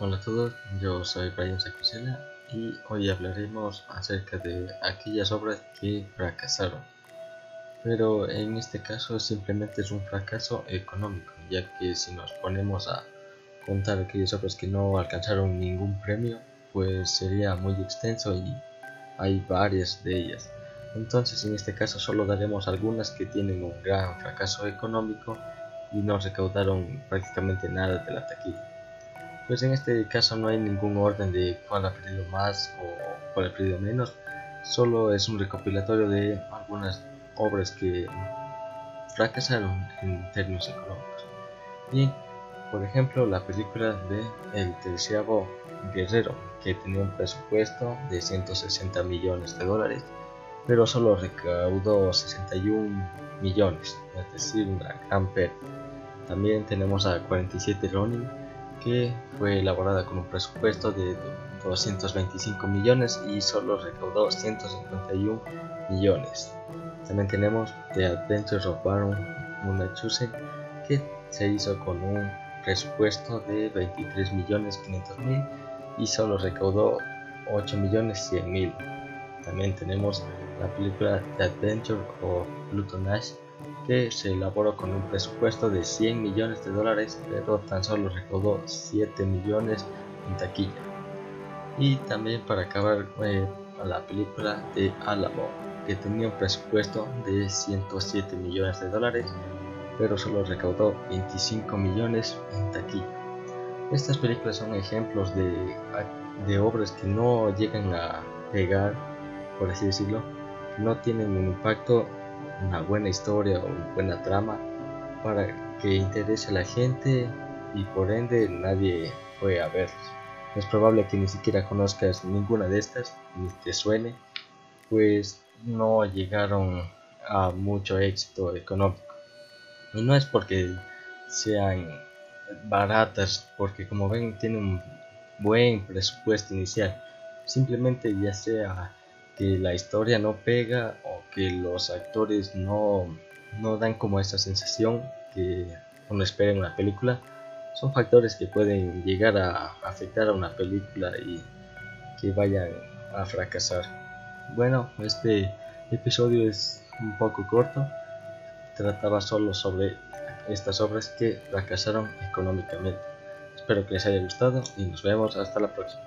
Hola a todos, yo soy Brian Sacusela y hoy hablaremos acerca de aquellas obras que fracasaron. Pero en este caso simplemente es un fracaso económico, ya que si nos ponemos a contar aquellas obras que no alcanzaron ningún premio, pues sería muy extenso y hay varias de ellas. Entonces en este caso solo daremos algunas que tienen un gran fracaso económico y no recaudaron prácticamente nada de la taquilla. Pues en este caso no hay ningún orden de cuál ha perdido más o cuál ha perdido menos, solo es un recopilatorio de algunas obras que fracasaron en términos económicos. Y, por ejemplo, la película de El Terciavo Guerrero, que tenía un presupuesto de 160 millones de dólares, pero solo recaudó 61 millones, es decir, una gran pérdida. También tenemos a 47 Ronin, que fue elaborada con un presupuesto de 225 millones y solo recaudó 151 millones. También tenemos The Adventures of Baron Munchausen que se hizo con un presupuesto de 23 millones 500 mil y solo recaudó 8 millones 100 mil. También tenemos la película The Adventure of Pluto Nash que se elaboró con un presupuesto de 100 millones de dólares, pero tan solo recaudó 7 millones en taquilla. Y también para acabar eh, la película de Alamo, que tenía un presupuesto de 107 millones de dólares, pero solo recaudó 25 millones en taquilla. Estas películas son ejemplos de, de obras que no llegan a pegar, por así decirlo, que no tienen un impacto una buena historia o una buena trama para que interese a la gente y por ende nadie fue a verlos. Es probable que ni siquiera conozcas ninguna de estas, ni te suene, pues no llegaron a mucho éxito económico. Y no es porque sean baratas, porque como ven tienen un buen presupuesto inicial. Simplemente ya sea que la historia no pega que los actores no, no dan como esa sensación que uno espera en una película son factores que pueden llegar a afectar a una película y que vayan a fracasar. Bueno, este episodio es un poco corto, trataba solo sobre estas obras que fracasaron económicamente. Espero que les haya gustado y nos vemos hasta la próxima.